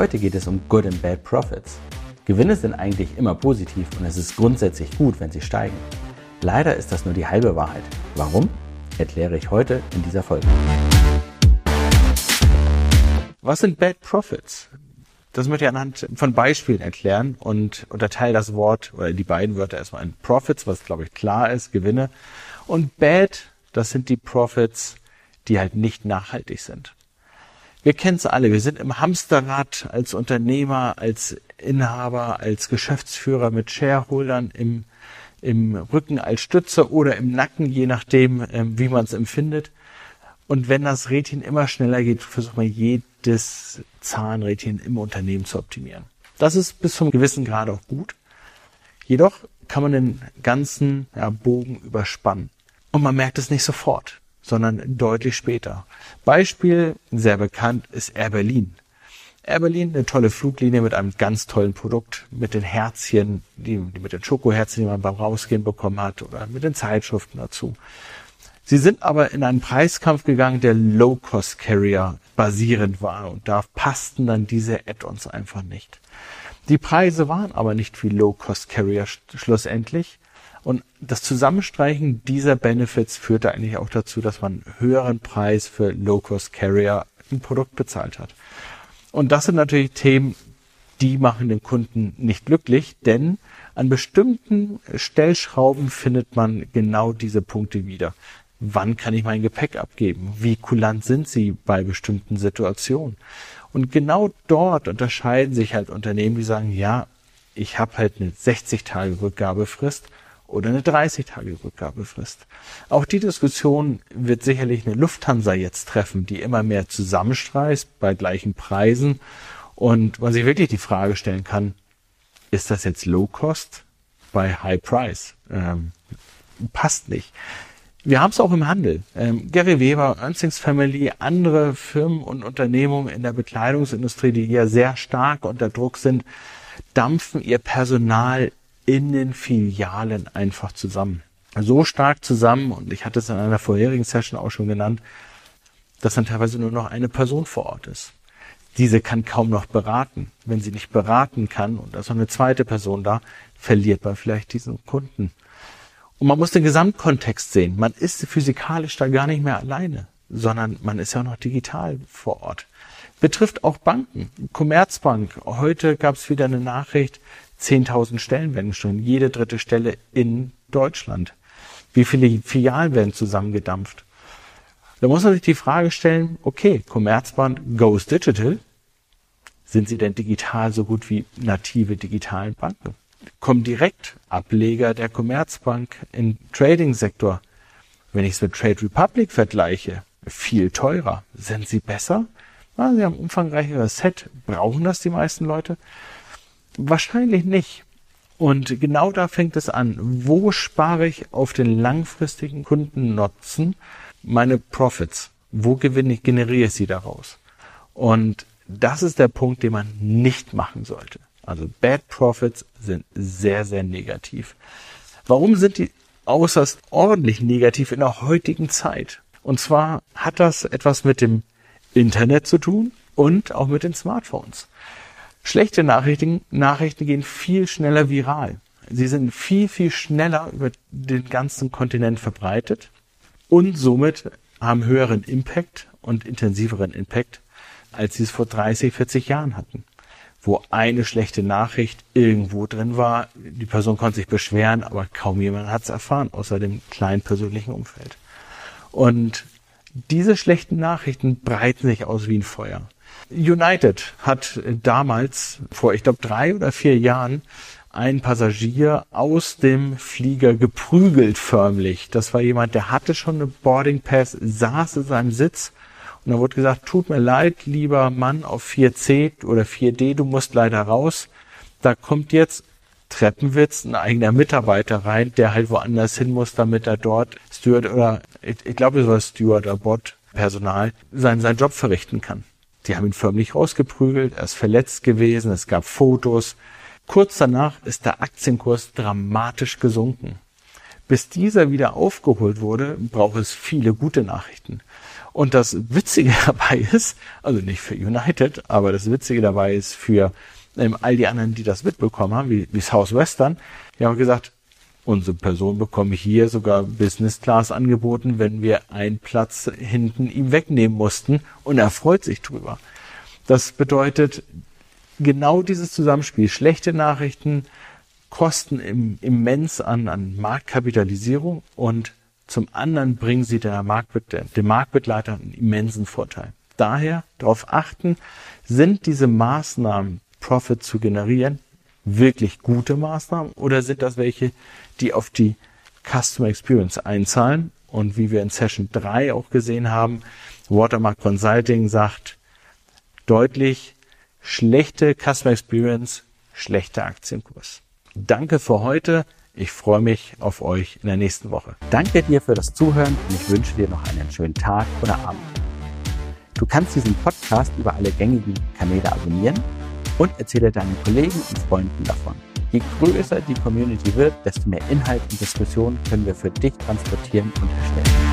Heute geht es um Good and Bad Profits. Gewinne sind eigentlich immer positiv und es ist grundsätzlich gut, wenn sie steigen. Leider ist das nur die halbe Wahrheit. Warum? Erkläre ich heute in dieser Folge. Was sind Bad Profits? Das möchte ich anhand von Beispielen erklären und unterteile das Wort oder die beiden Wörter erstmal in Profits, was glaube ich klar ist, Gewinne. Und Bad, das sind die Profits, die halt nicht nachhaltig sind. Wir kennen es alle. Wir sind im Hamsterrad als Unternehmer, als Inhaber, als Geschäftsführer mit Shareholdern im, im Rücken als Stütze oder im Nacken, je nachdem, ähm, wie man es empfindet. Und wenn das Rädchen immer schneller geht, versucht man jedes Zahnrädchen im Unternehmen zu optimieren. Das ist bis zum gewissen Grad auch gut. Jedoch kann man den ganzen ja, Bogen überspannen. Und man merkt es nicht sofort sondern deutlich später. Beispiel, sehr bekannt, ist Air Berlin. Air Berlin, eine tolle Fluglinie mit einem ganz tollen Produkt, mit den Herzchen, die, die mit den Schokoherzchen, die man beim Rausgehen bekommen hat, oder mit den Zeitschriften dazu. Sie sind aber in einen Preiskampf gegangen, der Low-Cost-Carrier basierend war und da passten dann diese Add-ons einfach nicht. Die Preise waren aber nicht wie Low-Cost-Carrier schlussendlich, und das Zusammenstreichen dieser Benefits führte eigentlich auch dazu, dass man einen höheren Preis für Low-Cost-Carrier ein Produkt bezahlt hat. Und das sind natürlich Themen, die machen den Kunden nicht glücklich, denn an bestimmten Stellschrauben findet man genau diese Punkte wieder. Wann kann ich mein Gepäck abgeben? Wie kulant sind sie bei bestimmten Situationen? Und genau dort unterscheiden sich halt Unternehmen, die sagen, ja, ich habe halt eine 60 Tage Rückgabefrist oder eine 30-Tage-Rückgabefrist. Auch die Diskussion wird sicherlich eine Lufthansa jetzt treffen, die immer mehr zusammenstreißt bei gleichen Preisen und man sich wirklich die Frage stellen kann, ist das jetzt Low Cost bei High Price? Ähm, passt nicht. Wir haben es auch im Handel. Ähm, Gary Weber, Ernstings Family, andere Firmen und Unternehmungen in der Bekleidungsindustrie, die ja sehr stark unter Druck sind, dampfen ihr Personal in den Filialen einfach zusammen. So stark zusammen, und ich hatte es in einer vorherigen Session auch schon genannt, dass dann teilweise nur noch eine Person vor Ort ist. Diese kann kaum noch beraten. Wenn sie nicht beraten kann und da ist noch eine zweite Person da, verliert man vielleicht diesen Kunden. Und man muss den Gesamtkontext sehen. Man ist physikalisch da gar nicht mehr alleine, sondern man ist ja noch digital vor Ort. Betrifft auch Banken. Commerzbank. Heute gab es wieder eine Nachricht, 10.000 Stellen werden geschlossen, jede dritte Stelle in Deutschland. Wie viele Filialen werden zusammengedampft? Da muss man sich die Frage stellen, okay, Commerzbank goes digital. Sind sie denn digital so gut wie native digitalen Banken? Kommen direkt Ableger der Commerzbank im Trading-Sektor. Wenn ich es mit Trade Republic vergleiche, viel teurer. Sind sie besser? Ja, sie haben ein umfangreicheres Set. Brauchen das die meisten Leute? Wahrscheinlich nicht. Und genau da fängt es an. Wo spare ich auf den langfristigen Kundennutzen meine Profits? Wo gewinne ich, generiere ich sie daraus? Und das ist der Punkt, den man nicht machen sollte. Also Bad Profits sind sehr, sehr negativ. Warum sind die äußerst ordentlich negativ in der heutigen Zeit? Und zwar hat das etwas mit dem Internet zu tun und auch mit den Smartphones. Schlechte Nachrichten, Nachrichten gehen viel schneller viral. Sie sind viel, viel schneller über den ganzen Kontinent verbreitet und somit haben höheren Impact und intensiveren Impact, als sie es vor 30, 40 Jahren hatten. Wo eine schlechte Nachricht irgendwo drin war, die Person konnte sich beschweren, aber kaum jemand hat es erfahren, außer dem kleinen persönlichen Umfeld. Und diese schlechten Nachrichten breiten sich aus wie ein Feuer. United hat damals, vor ich glaube drei oder vier Jahren, einen Passagier aus dem Flieger geprügelt förmlich. Das war jemand, der hatte schon eine Boarding Pass, saß in seinem Sitz und da wurde gesagt, tut mir leid, lieber Mann auf 4C oder 4D, du musst leider raus. Da kommt jetzt Treppenwitz, ein eigener Mitarbeiter rein, der halt woanders hin muss, damit er dort Steward oder ich, ich glaube, es war oder Bot Personal seinen, seinen Job verrichten kann. Die haben ihn förmlich rausgeprügelt, er ist verletzt gewesen, es gab Fotos. Kurz danach ist der Aktienkurs dramatisch gesunken. Bis dieser wieder aufgeholt wurde, braucht es viele gute Nachrichten. Und das Witzige dabei ist, also nicht für United, aber das Witzige dabei ist für ähm, all die anderen, die das mitbekommen haben, wie, wie Southwestern, die haben gesagt, unsere Person bekomme hier sogar Business Class angeboten, wenn wir einen Platz hinten ihm wegnehmen mussten und er freut sich drüber. Das bedeutet genau dieses Zusammenspiel. Schlechte Nachrichten kosten im, immens an, an Marktkapitalisierung und zum anderen bringen sie der Marktbe dem Marktbegleiter einen immensen Vorteil. Daher darauf achten, sind diese Maßnahmen, Profit zu generieren, wirklich gute Maßnahmen oder sind das welche, die auf die Customer Experience einzahlen? Und wie wir in Session 3 auch gesehen haben, Watermark Consulting sagt deutlich, schlechte Customer Experience, schlechter Aktienkurs. Danke für heute. Ich freue mich auf euch in der nächsten Woche. Danke dir für das Zuhören und ich wünsche dir noch einen schönen Tag oder Abend. Du kannst diesen Podcast über alle gängigen Kanäle abonnieren und erzähle deinen Kollegen und Freunden davon. Je größer die Community wird, desto mehr Inhalt und Diskussion können wir für dich transportieren und erstellen.